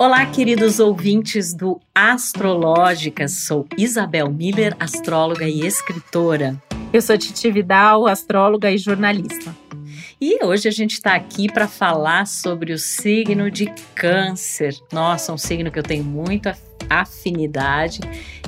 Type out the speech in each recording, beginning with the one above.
Olá, queridos ouvintes do Astrológicas. Sou Isabel Miller, astróloga e escritora. Eu sou Titi Vidal, astróloga e jornalista. E hoje a gente está aqui para falar sobre o signo de Câncer. Nossa, um signo que eu tenho muito afinidade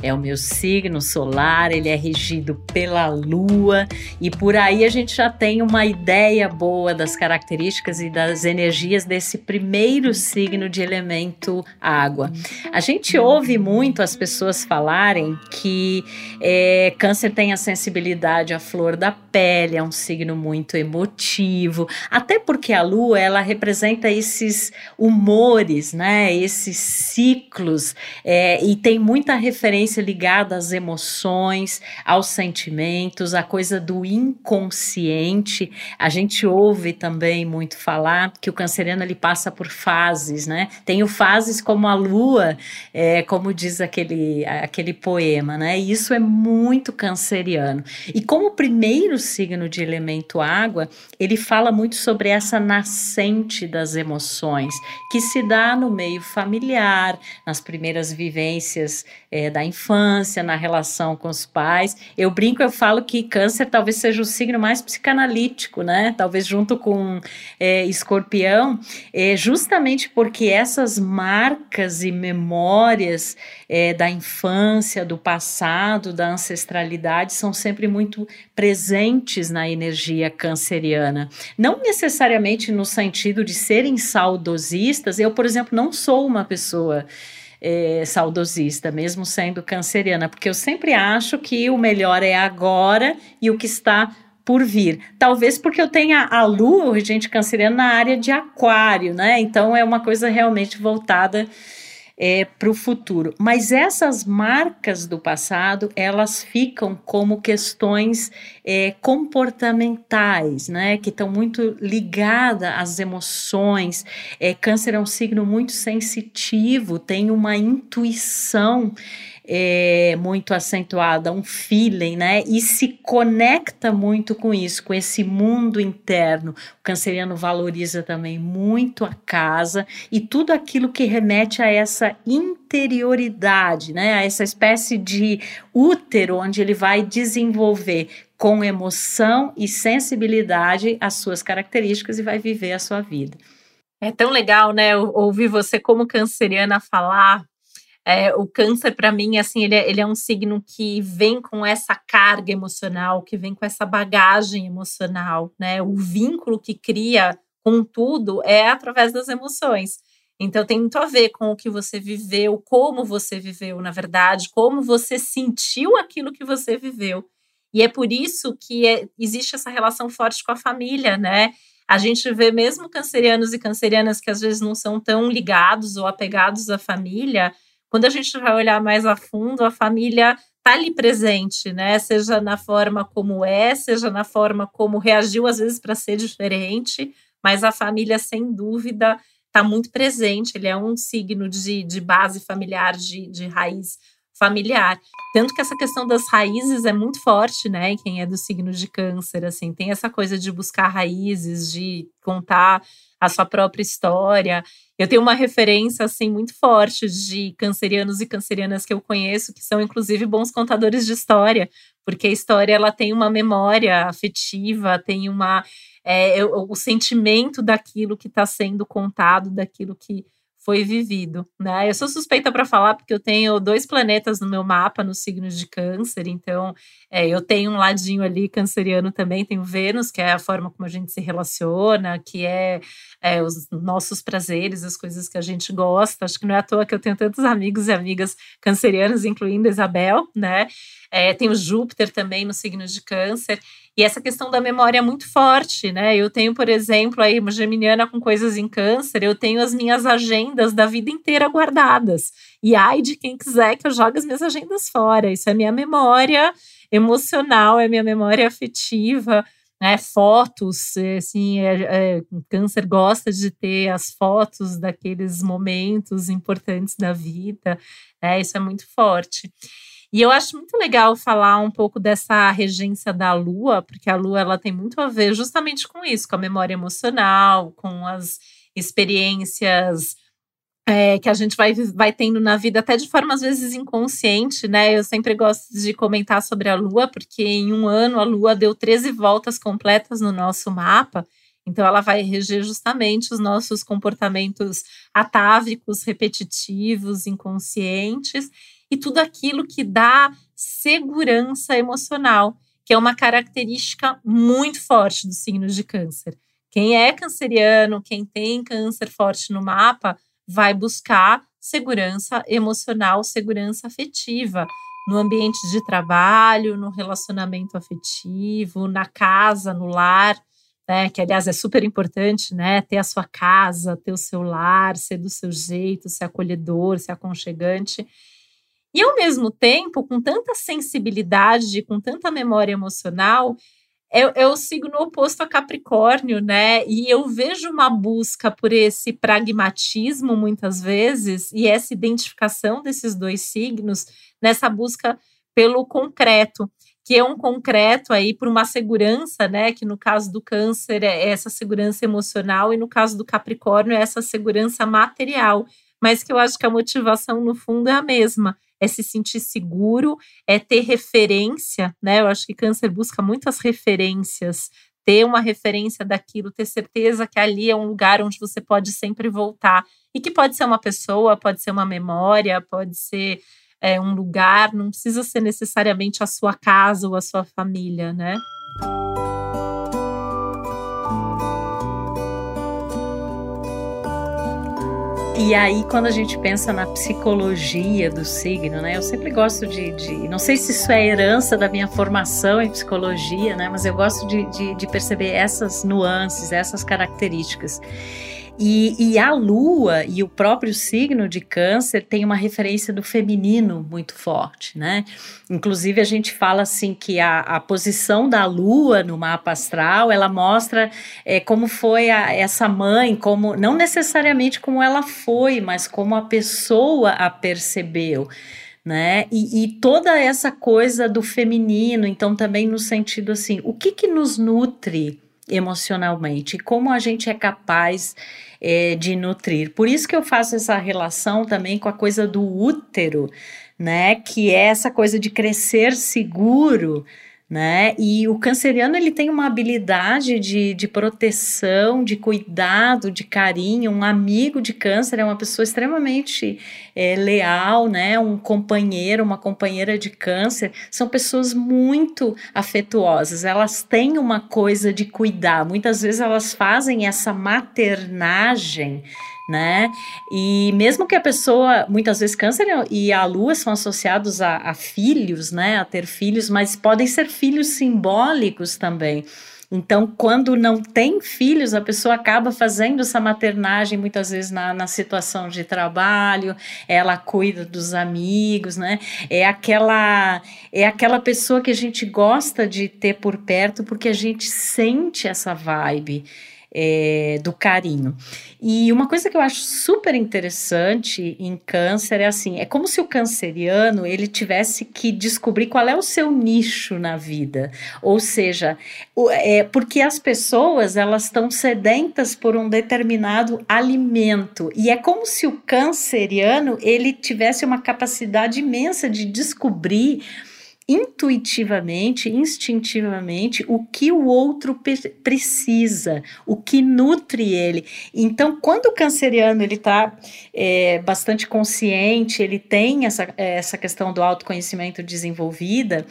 é o meu signo solar, ele é regido pela lua e por aí a gente já tem uma ideia boa das características e das energias desse primeiro signo de elemento água. A gente ouve muito as pessoas falarem que é, Câncer tem a sensibilidade à flor da pele, é um signo muito emotivo, até porque a lua ela representa esses humores, né? Esses ciclos é, e tem muita referência ligada às emoções, aos sentimentos, a coisa do inconsciente. A gente ouve também muito falar que o canceriano ele passa por fases, né? Tem o fases como a lua, é, como diz aquele, aquele poema, né? E isso é muito canceriano. E como primeiro signo de elemento água, ele fala muito sobre essa nascente das emoções que se dá no meio familiar, nas primeiras vivências é, da infância, na relação com os pais. Eu brinco, eu falo que câncer talvez seja o signo mais psicanalítico, né? Talvez junto com é, escorpião, é, justamente porque essas marcas e memórias é, da infância, do passado, da ancestralidade são sempre muito presentes na energia canceriana. Não necessariamente no sentido de serem saudosistas, eu, por exemplo, não sou uma pessoa é, saudosista, mesmo sendo canceriana, porque eu sempre acho que o melhor é agora e o que está por vir. Talvez porque eu tenha a lua, gente canceriana, na área de aquário, né? Então é uma coisa realmente voltada é, para o futuro. Mas essas marcas do passado, elas ficam como questões é, comportamentais, né? Que estão muito ligadas às emoções. É, câncer é um signo muito sensitivo, tem uma intuição é, muito acentuada, um feeling, né? E se conecta muito com isso, com esse mundo interno. O canceriano valoriza também muito a casa e tudo aquilo que remete a essa interioridade, né? A essa espécie de útero onde ele vai desenvolver com emoção e sensibilidade as suas características e vai viver a sua vida. É tão legal, né, ouvir você como canceriana falar é, o câncer, para mim, assim, ele é, ele é um signo que vem com essa carga emocional, que vem com essa bagagem emocional, né? O vínculo que cria com tudo é através das emoções. Então tem muito a ver com o que você viveu, como você viveu, na verdade, como você sentiu aquilo que você viveu. E é por isso que é, existe essa relação forte com a família, né? A gente vê mesmo cancerianos e cancerianas que às vezes não são tão ligados ou apegados à família, quando a gente vai olhar mais a fundo, a família está ali presente, né? Seja na forma como é, seja na forma como reagiu, às vezes, para ser diferente, mas a família, sem dúvida, está muito presente. Ele é um signo de, de base familiar, de, de raiz familiar. Tanto que essa questão das raízes é muito forte, né? Quem é do signo de câncer, assim, tem essa coisa de buscar raízes, de contar a sua própria história. Eu tenho uma referência assim muito forte de cancerianos e cancerianas que eu conheço, que são inclusive bons contadores de história, porque a história ela tem uma memória afetiva, tem uma é, o, o sentimento daquilo que está sendo contado, daquilo que foi vivido, né? Eu sou suspeita para falar porque eu tenho dois planetas no meu mapa no signo de câncer, então é, eu tenho um ladinho ali canceriano também, tenho Vênus, que é a forma como a gente se relaciona, que é, é, os nossos prazeres, as coisas que a gente gosta. Acho que não é à toa que eu tenho tantos amigos e amigas cancerianos, incluindo Isabel, né? É, tenho Júpiter também no signo de câncer. E essa questão da memória é muito forte, né? Eu tenho, por exemplo, aí uma geminiana com coisas em câncer, eu tenho as minhas agendas da vida inteira guardadas. E ai de quem quiser que eu jogue as minhas agendas fora. Isso é minha memória emocional, é minha memória afetiva. Né, fotos, é, assim, é, é, câncer gosta de ter as fotos daqueles momentos importantes da vida, né, isso é muito forte. E eu acho muito legal falar um pouco dessa regência da lua, porque a lua ela tem muito a ver justamente com isso, com a memória emocional, com as experiências é, que a gente vai, vai tendo na vida, até de forma às vezes inconsciente, né? Eu sempre gosto de comentar sobre a Lua, porque em um ano a Lua deu 13 voltas completas no nosso mapa. Então, ela vai reger justamente os nossos comportamentos atávicos, repetitivos, inconscientes e tudo aquilo que dá segurança emocional, que é uma característica muito forte do signo de Câncer. Quem é canceriano, quem tem câncer forte no mapa, vai buscar segurança emocional, segurança afetiva no ambiente de trabalho, no relacionamento afetivo, na casa, no lar, né? Que aliás é super importante, né? Ter a sua casa, ter o seu lar, ser do seu jeito, ser acolhedor, ser aconchegante. E ao mesmo tempo, com tanta sensibilidade, com tanta memória emocional, eu, eu sigo no oposto a Capricórnio, né? E eu vejo uma busca por esse pragmatismo, muitas vezes, e essa identificação desses dois signos nessa busca pelo concreto, que é um concreto aí por uma segurança, né? Que no caso do Câncer é essa segurança emocional, e no caso do Capricórnio é essa segurança material, mas que eu acho que a motivação, no fundo, é a mesma é se sentir seguro, é ter referência, né? Eu acho que câncer busca muitas referências, ter uma referência daquilo, ter certeza que ali é um lugar onde você pode sempre voltar. E que pode ser uma pessoa, pode ser uma memória, pode ser é, um lugar, não precisa ser necessariamente a sua casa ou a sua família, né? E aí, quando a gente pensa na psicologia do signo, né? Eu sempre gosto de. de não sei se isso é herança da minha formação em psicologia, né? Mas eu gosto de, de, de perceber essas nuances, essas características. E, e, a lua e o próprio signo de câncer tem uma referência do feminino muito forte, né? Inclusive, a gente fala assim que a, a posição da lua no mapa astral ela mostra é, como foi a, essa mãe, como não necessariamente como ela foi, mas como a pessoa a percebeu. Né? E, e toda essa coisa do feminino, então também no sentido assim, o que que nos nutre emocionalmente, como a gente é capaz é, de nutrir. Por isso que eu faço essa relação também com a coisa do útero, né? Que é essa coisa de crescer seguro né? E o canceriano ele tem uma habilidade de, de proteção, de cuidado, de carinho. Um amigo de câncer é uma pessoa extremamente é, leal, né? Um companheiro, uma companheira de câncer são pessoas muito afetuosas. Elas têm uma coisa de cuidar. Muitas vezes elas fazem essa maternagem né? E mesmo que a pessoa, muitas vezes câncer e a lua são associados a, a filhos, né? A ter filhos, mas podem ser filhos simbólicos também. Então, quando não tem filhos, a pessoa acaba fazendo essa maternagem muitas vezes na, na situação de trabalho, ela cuida dos amigos, né? É aquela, é aquela pessoa que a gente gosta de ter por perto porque a gente sente essa vibe é, do carinho. E uma coisa que eu acho super interessante em câncer é assim, é como se o canceriano ele tivesse que descobrir qual é o seu nicho na vida, ou seja, é porque as pessoas elas estão sedentas por um determinado alimento e é como se o canceriano ele tivesse uma capacidade imensa de descobrir intuitivamente, instintivamente, o que o outro precisa, o que nutre ele. Então, quando o canceriano ele está é, bastante consciente, ele tem essa, essa questão do autoconhecimento desenvolvida,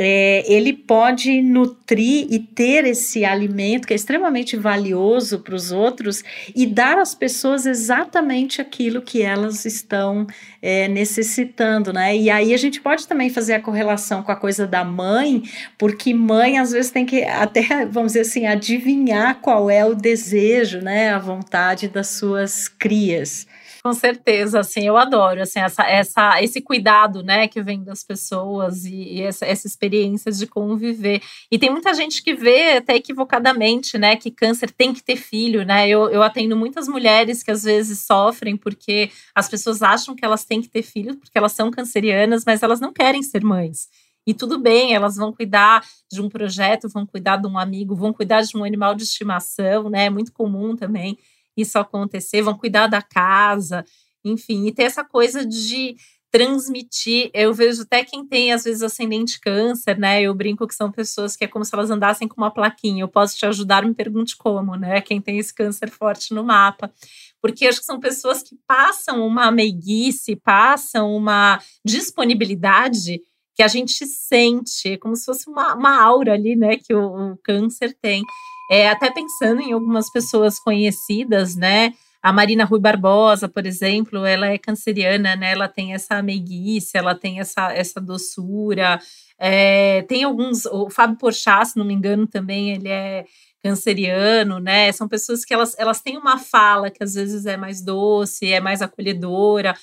é, ele pode nutrir e ter esse alimento que é extremamente valioso para os outros e dar às pessoas exatamente aquilo que elas estão é, necessitando, né? E aí a gente pode também fazer a correlação com a coisa da mãe, porque mãe às vezes tem que até, vamos dizer assim, adivinhar qual é o desejo, né? A vontade das suas crias. Com certeza, assim, eu adoro, assim, essa, essa, esse cuidado, né, que vem das pessoas e, e essa, essa experiência de conviver. E tem muita gente que vê até equivocadamente, né, que câncer tem que ter filho, né, eu, eu atendo muitas mulheres que às vezes sofrem porque as pessoas acham que elas têm que ter filhos porque elas são cancerianas, mas elas não querem ser mães. E tudo bem, elas vão cuidar de um projeto, vão cuidar de um amigo, vão cuidar de um animal de estimação, né? É muito comum também isso acontecer, vão cuidar da casa. enfim, e ter essa coisa de transmitir. Eu vejo até quem tem, às vezes, ascendente câncer, né? Eu brinco que são pessoas que é como se elas andassem com uma plaquinha. Eu posso te ajudar, me pergunte como, né? Quem tem esse câncer forte no mapa. Porque acho que são pessoas que passam uma meiguice, passam uma disponibilidade que a gente sente, como se fosse uma, uma aura ali, né? Que o, o câncer tem. É, até pensando em algumas pessoas conhecidas, né? A Marina Rui Barbosa, por exemplo, ela é canceriana, né? Ela tem essa meiguice, ela tem essa, essa doçura. É, tem alguns, o Fábio Porchat, se não me engano, também ele é canceriano, né? São pessoas que elas, elas têm uma fala que às vezes é mais doce, é mais acolhedora.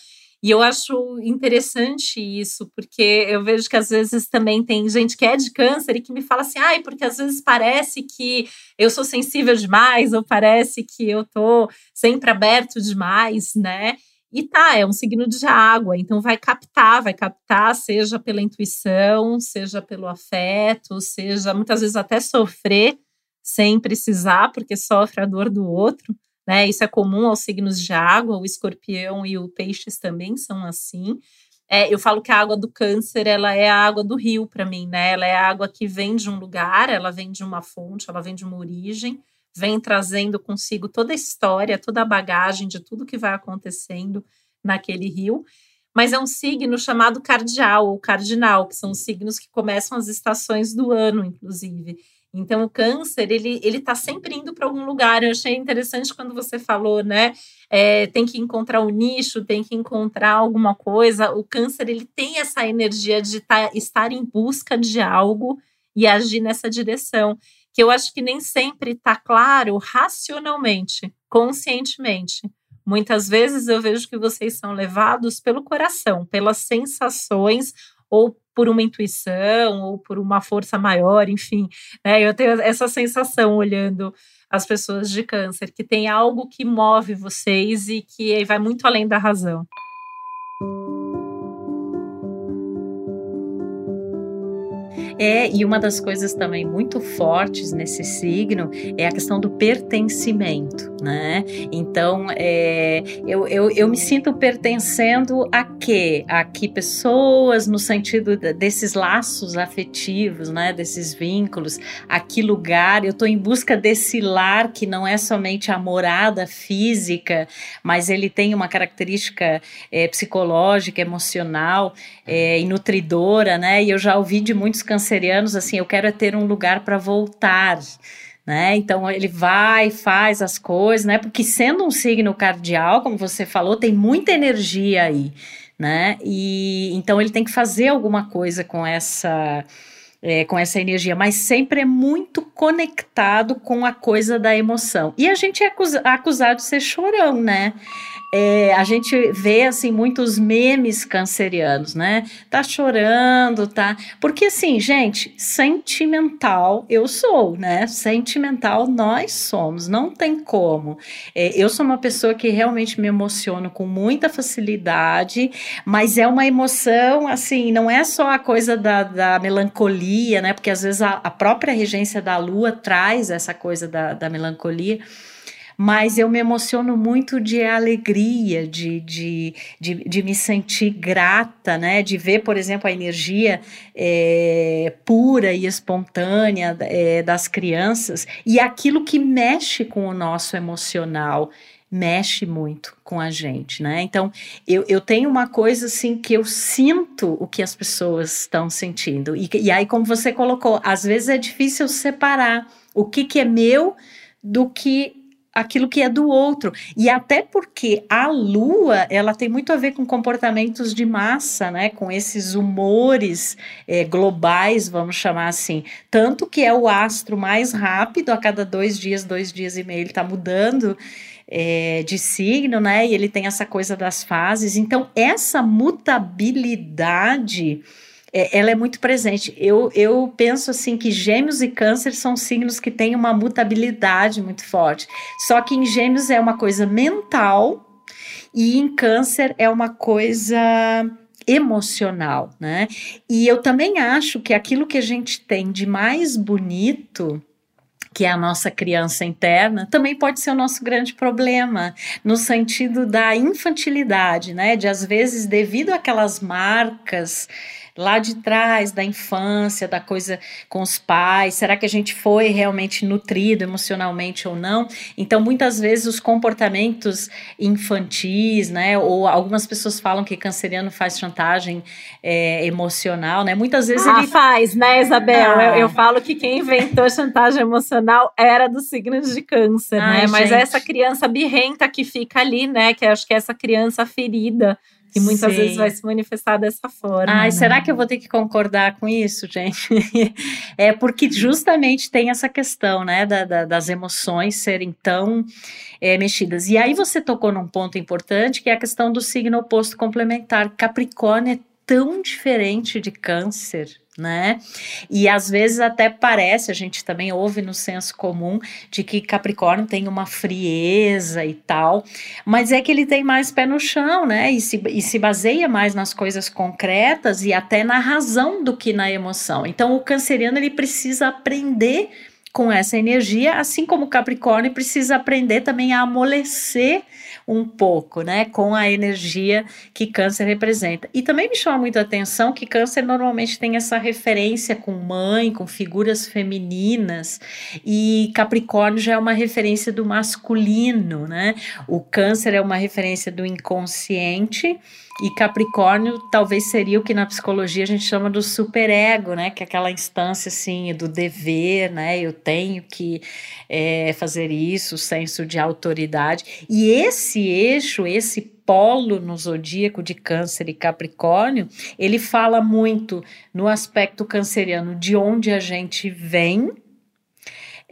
E eu acho interessante isso, porque eu vejo que às vezes também tem gente que é de câncer e que me fala assim, ai, porque às vezes parece que eu sou sensível demais, ou parece que eu tô sempre aberto demais, né? E tá, é um signo de água, então vai captar, vai captar, seja pela intuição, seja pelo afeto, seja muitas vezes até sofrer sem precisar, porque sofre a dor do outro né? Isso é comum aos signos de água, o escorpião e o peixes também são assim. É, eu falo que a água do câncer ela é a água do rio para mim, né? Ela é a água que vem de um lugar, ela vem de uma fonte, ela vem de uma origem, vem trazendo consigo toda a história, toda a bagagem de tudo que vai acontecendo naquele rio. Mas é um signo chamado cardial ou cardinal, que são os signos que começam as estações do ano, inclusive. Então, o câncer, ele ele está sempre indo para algum lugar. Eu achei interessante quando você falou, né? É, tem que encontrar o um nicho, tem que encontrar alguma coisa. O câncer, ele tem essa energia de tá, estar em busca de algo e agir nessa direção, que eu acho que nem sempre está claro racionalmente, conscientemente. Muitas vezes eu vejo que vocês são levados pelo coração, pelas sensações ou por uma intuição ou por uma força maior, enfim. Né? Eu tenho essa sensação olhando as pessoas de câncer, que tem algo que move vocês e que vai muito além da razão. É, e uma das coisas também muito fortes nesse signo é a questão do pertencimento, né? Então, é, eu, eu, eu me sinto pertencendo a quê? A que pessoas, no sentido desses laços afetivos, né? Desses vínculos, a que lugar? Eu estou em busca desse lar que não é somente a morada física, mas ele tem uma característica é, psicológica, emocional é, e nutridora, né? E eu já ouvi de muitos cancerianos assim: eu quero é ter um lugar para voltar. Né? Então ele vai, faz as coisas, né? Porque sendo um signo cardial, como você falou, tem muita energia aí, né? E então ele tem que fazer alguma coisa com essa é, com essa energia, mas sempre é muito conectado com a coisa da emoção. E a gente é acusado de ser chorão, né? É, a gente vê assim muitos memes cancerianos, né? Tá chorando, tá? Porque assim, gente, sentimental eu sou, né? Sentimental nós somos, não tem como. É, eu sou uma pessoa que realmente me emociono com muita facilidade, mas é uma emoção assim, não é só a coisa da, da melancolia, né? Porque às vezes a, a própria regência da lua traz essa coisa da, da melancolia mas eu me emociono muito de alegria, de, de, de, de me sentir grata, né? De ver, por exemplo, a energia é, pura e espontânea é, das crianças e aquilo que mexe com o nosso emocional mexe muito com a gente, né? Então, eu, eu tenho uma coisa assim que eu sinto o que as pessoas estão sentindo. E, e aí, como você colocou, às vezes é difícil separar o que, que é meu do que aquilo que é do outro. E até porque a lua, ela tem muito a ver com comportamentos de massa, né? Com esses humores é, globais, vamos chamar assim. Tanto que é o astro mais rápido, a cada dois dias, dois dias e meio, ele está mudando. É, de signo, né? E ele tem essa coisa das fases. Então, essa mutabilidade é, ela é muito presente. Eu, eu penso assim que gêmeos e câncer são signos que têm uma mutabilidade muito forte. Só que em gêmeos é uma coisa mental e em câncer é uma coisa emocional, né? E eu também acho que aquilo que a gente tem de mais bonito que é a nossa criança interna, também pode ser o nosso grande problema, no sentido da infantilidade, né? De às vezes, devido àquelas marcas lá de trás, da infância, da coisa com os pais? Será que a gente foi realmente nutrido emocionalmente ou não? Então, muitas vezes, os comportamentos infantis, né? Ou algumas pessoas falam que canceriano faz chantagem é, emocional, né? Muitas vezes ah, ele. faz, né, Isabel? Ah. Eu, eu, falo que quem inventou chantagem emocional era dos signos de câncer, Ai, né? Mas é essa criança birrenta que fica ali, né? Que acho que é essa criança ferida que muitas Sim. vezes vai se manifestar dessa forma. Ai, né? será que eu vou ter que concordar com isso, gente? é porque justamente tem essa questão, né, da, da, das emoções serem tão é, mexidas. E aí você tocou num ponto importante, que é a questão do signo oposto complementar. Capricórnio é tão diferente de câncer, né? E às vezes até parece, a gente também ouve no senso comum de que Capricórnio tem uma frieza e tal, mas é que ele tem mais pé no chão, né? E se, e se baseia mais nas coisas concretas e até na razão do que na emoção. Então o canceriano ele precisa aprender com essa energia, assim como o Capricórnio precisa aprender também a amolecer um pouco, né, com a energia que Câncer representa. E também me chama muito a atenção que Câncer normalmente tem essa referência com mãe, com figuras femininas, e Capricórnio já é uma referência do masculino, né? O Câncer é uma referência do inconsciente e Capricórnio talvez seria o que na psicologia a gente chama do superego, né? Que é aquela instância assim do dever, né? Eu tenho que é, fazer isso, senso de autoridade. E esse eixo, esse polo no zodíaco de Câncer e Capricórnio, ele fala muito no aspecto canceriano de onde a gente vem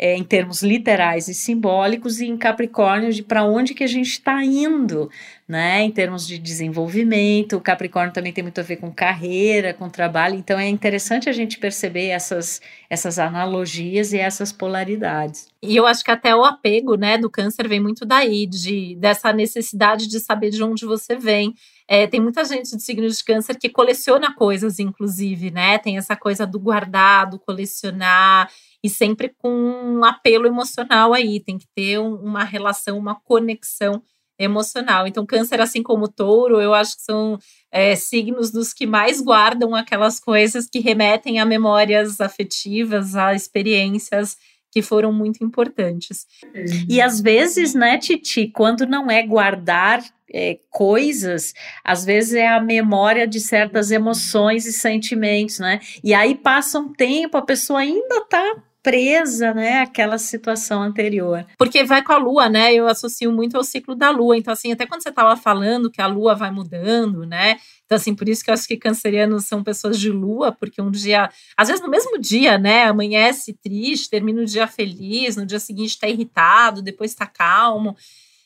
é, em termos literais e simbólicos, e em Capricórnio de para onde que a gente está indo, né? Em termos de desenvolvimento, o Capricórnio também tem muito a ver com carreira, com trabalho, então é interessante a gente perceber essas, essas analogias e essas polaridades. E eu acho que até o apego, né, do câncer vem muito daí, de, dessa necessidade de saber de onde você vem. É, tem muita gente de signos de câncer que coleciona coisas, inclusive, né? Tem essa coisa do guardado, colecionar e sempre com um apelo emocional aí, tem que ter um, uma relação, uma conexão emocional. Então, câncer, assim como touro, eu acho que são é, signos dos que mais guardam aquelas coisas que remetem a memórias afetivas, a experiências que foram muito importantes. E às vezes, né, Titi, quando não é guardar é, coisas, às vezes é a memória de certas emoções e sentimentos, né? E aí passa um tempo, a pessoa ainda tá presa, né, àquela situação anterior. Porque vai com a lua, né? Eu associo muito ao ciclo da lua. Então, assim, até quando você estava falando que a lua vai mudando, né? Então, assim, por isso que eu acho que cancerianos são pessoas de lua, porque um dia, às vezes no mesmo dia, né? Amanhece triste, termina o dia feliz, no dia seguinte está irritado, depois está calmo.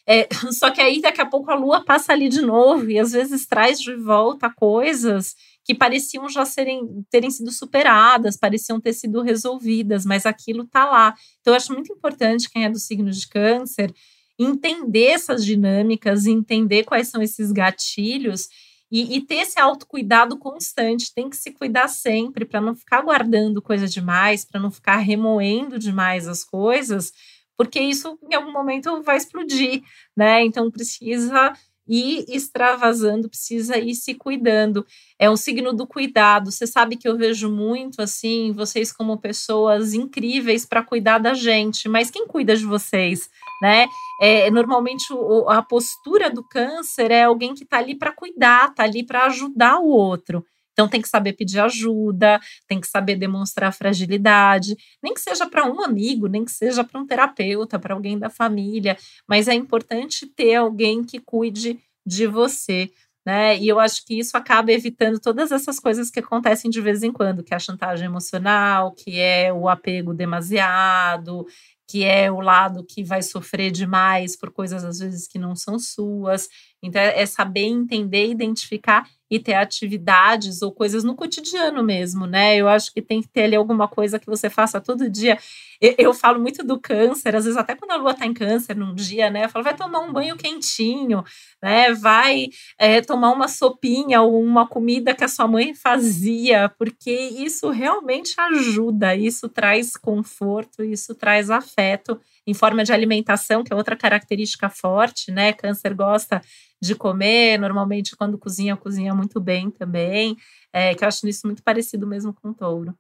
É, só que aí daqui a pouco a lua passa ali de novo e às vezes traz de volta coisas que pareciam já serem, terem sido superadas, pareciam ter sido resolvidas, mas aquilo está lá. Então, eu acho muito importante quem é do signo de câncer entender essas dinâmicas, entender quais são esses gatilhos e, e ter esse autocuidado constante. Tem que se cuidar sempre para não ficar guardando coisa demais, para não ficar remoendo demais as coisas, porque isso em algum momento vai explodir, né? Então precisa ir extravasando, precisa ir se cuidando. É um signo do cuidado. Você sabe que eu vejo muito assim, vocês como pessoas incríveis para cuidar da gente, mas quem cuida de vocês? Né? É, normalmente o, a postura do câncer é alguém que está ali para cuidar, está ali para ajudar o outro. Então tem que saber pedir ajuda, tem que saber demonstrar fragilidade, nem que seja para um amigo, nem que seja para um terapeuta, para alguém da família, mas é importante ter alguém que cuide de você. Né? E eu acho que isso acaba evitando todas essas coisas que acontecem de vez em quando, que é a chantagem emocional, que é o apego demasiado, que é o lado que vai sofrer demais por coisas às vezes que não são suas. Então é saber entender, identificar e ter atividades ou coisas no cotidiano mesmo, né? Eu acho que tem que ter ali alguma coisa que você faça todo dia. Eu, eu falo muito do câncer, às vezes até quando a lua tá em câncer num dia, né? Eu falo, vai tomar um banho quentinho, né? Vai é, tomar uma sopinha ou uma comida que a sua mãe fazia, porque isso realmente ajuda, isso traz conforto, isso traz afeto em forma de alimentação, que é outra característica forte, né? Câncer gosta de comer, normalmente quando cozinha, cozinha muito bem também, é, que eu acho isso muito parecido mesmo com touro.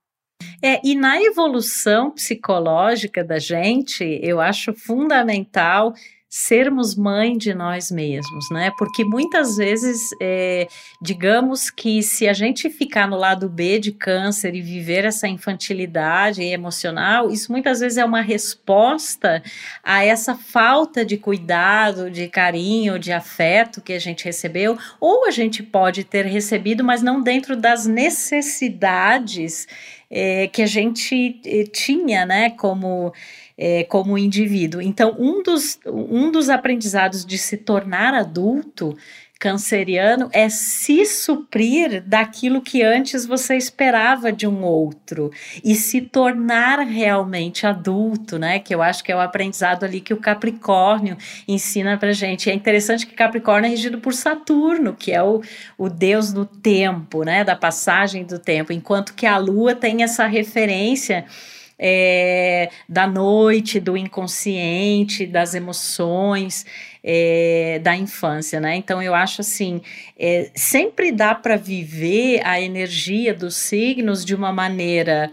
É, e na evolução psicológica da gente, eu acho fundamental sermos mãe de nós mesmos, né? Porque muitas vezes, é, digamos que se a gente ficar no lado B de câncer e viver essa infantilidade emocional, isso muitas vezes é uma resposta a essa falta de cuidado, de carinho, de afeto que a gente recebeu, ou a gente pode ter recebido, mas não dentro das necessidades é, que a gente é, tinha, né? Como é, como indivíduo. Então, um dos, um dos aprendizados de se tornar adulto canceriano é se suprir daquilo que antes você esperava de um outro e se tornar realmente adulto, né? Que eu acho que é o aprendizado ali que o Capricórnio ensina pra gente. É interessante que Capricórnio é regido por Saturno, que é o, o deus do tempo, né? Da passagem do tempo, enquanto que a Lua tem essa referência é, da noite, do inconsciente, das emoções é, da infância, né? Então eu acho assim, é, sempre dá para viver a energia dos signos de uma maneira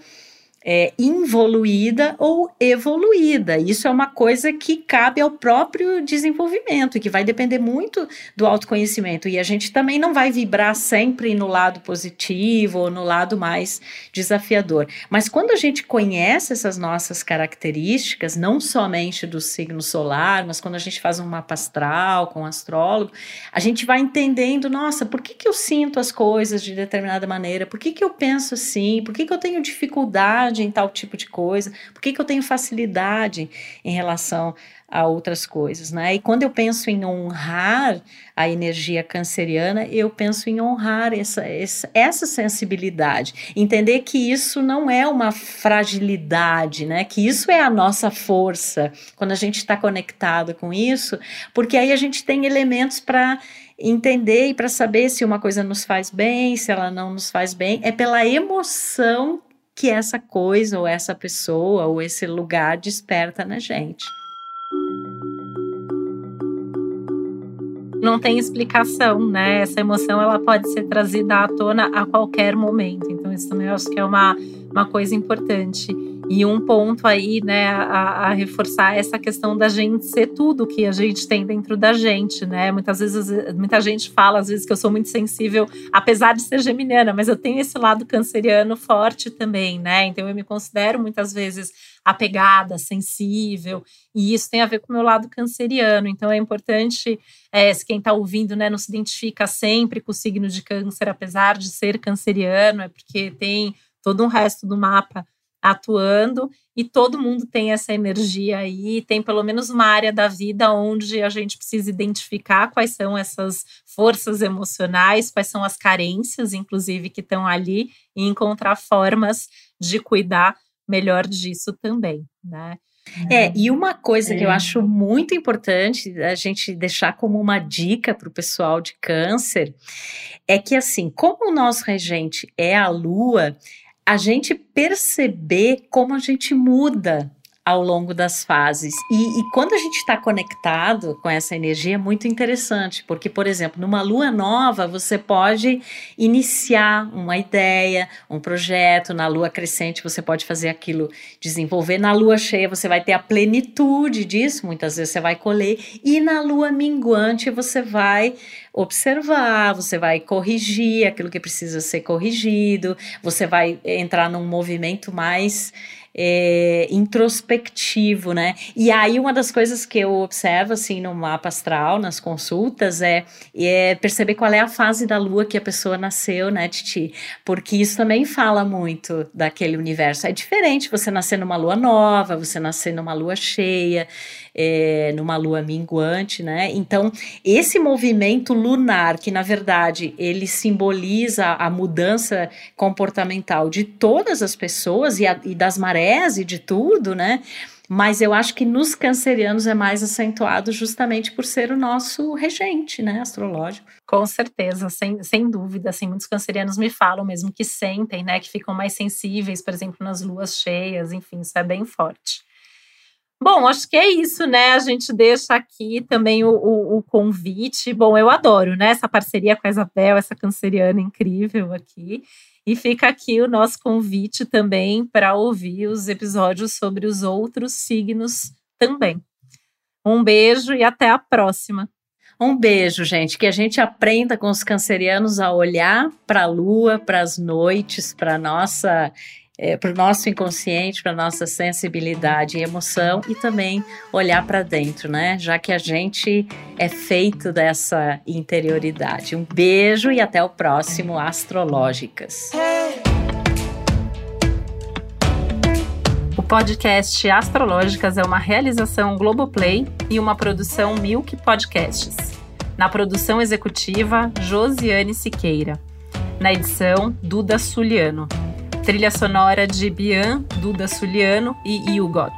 é, involuída ou evoluída. Isso é uma coisa que cabe ao próprio desenvolvimento e que vai depender muito do autoconhecimento. E a gente também não vai vibrar sempre no lado positivo ou no lado mais desafiador. Mas quando a gente conhece essas nossas características, não somente do signo solar, mas quando a gente faz um mapa astral com um astrólogo, a gente vai entendendo, nossa, por que, que eu sinto as coisas de determinada maneira? Por que, que eu penso assim? Por que, que eu tenho dificuldade? Em tal tipo de coisa? Por que, que eu tenho facilidade em relação a outras coisas, né? E quando eu penso em honrar a energia canceriana, eu penso em honrar essa, essa, essa sensibilidade, entender que isso não é uma fragilidade, né? Que isso é a nossa força quando a gente está conectado com isso, porque aí a gente tem elementos para entender e para saber se uma coisa nos faz bem, se ela não nos faz bem, é pela emoção que essa coisa ou essa pessoa ou esse lugar desperta na gente. Não tem explicação, né? Essa emoção ela pode ser trazida à tona a qualquer momento. Então isso também eu acho que é uma, uma coisa importante. E um ponto aí, né, a, a, reforçar essa questão da gente ser tudo que a gente tem dentro da gente, né? Muitas vezes, muita gente fala, às vezes, que eu sou muito sensível, apesar de ser geminiana, mas eu tenho esse lado canceriano forte também, né? Então eu me considero muitas vezes apegada, sensível, e isso tem a ver com o meu lado canceriano. Então é importante, é, se quem está ouvindo, né, não se identifica sempre com o signo de câncer, apesar de ser canceriano, é porque tem todo um resto do mapa atuando e todo mundo tem essa energia aí, tem pelo menos uma área da vida onde a gente precisa identificar quais são essas forças emocionais, quais são as carências, inclusive, que estão ali e encontrar formas de cuidar melhor disso também, né? É, e uma coisa é. que eu é. acho muito importante a gente deixar como uma dica para o pessoal de câncer é que, assim, como o nosso regente é a lua, a gente perceber como a gente muda ao longo das fases. E, e quando a gente está conectado com essa energia, é muito interessante, porque, por exemplo, numa lua nova, você pode iniciar uma ideia, um projeto, na lua crescente, você pode fazer aquilo desenvolver, na lua cheia, você vai ter a plenitude disso, muitas vezes você vai colher, e na lua minguante, você vai observar, você vai corrigir aquilo que precisa ser corrigido, você vai entrar num movimento mais é, introspectivo, né? E aí uma das coisas que eu observo assim no mapa astral, nas consultas, é, é perceber qual é a fase da lua que a pessoa nasceu, né, Titi? Porque isso também fala muito daquele universo. É diferente você nascer numa lua nova, você nascer numa lua cheia, é, numa lua minguante, né? Então, esse movimento lunar, que na verdade ele simboliza a mudança comportamental de todas as pessoas e, a, e das marés e de tudo, né? Mas eu acho que nos cancerianos é mais acentuado justamente por ser o nosso regente, né, astrológico. Com certeza, sem, sem dúvida. Assim, muitos cancerianos me falam mesmo que sentem, né, que ficam mais sensíveis, por exemplo, nas luas cheias, enfim, isso é bem forte. Bom, acho que é isso, né? A gente deixa aqui também o, o, o, convite. Bom, eu adoro, né? Essa parceria com a Isabel, essa canceriana incrível aqui. E fica aqui o nosso convite também para ouvir os episódios sobre os outros signos também. Um beijo e até a próxima. Um beijo, gente. Que a gente aprenda com os cancerianos a olhar para a lua, para as noites, para nossa é, para o nosso inconsciente, para nossa sensibilidade e emoção e também olhar para dentro, né? Já que a gente é feito dessa interioridade. Um beijo e até o próximo Astrológicas. O podcast Astrológicas é uma realização Globoplay e uma produção Milk Podcasts. Na produção executiva, Josiane Siqueira. Na edição, Duda Suliano trilha sonora de Bian, Duda Suliano e Hugo Gott.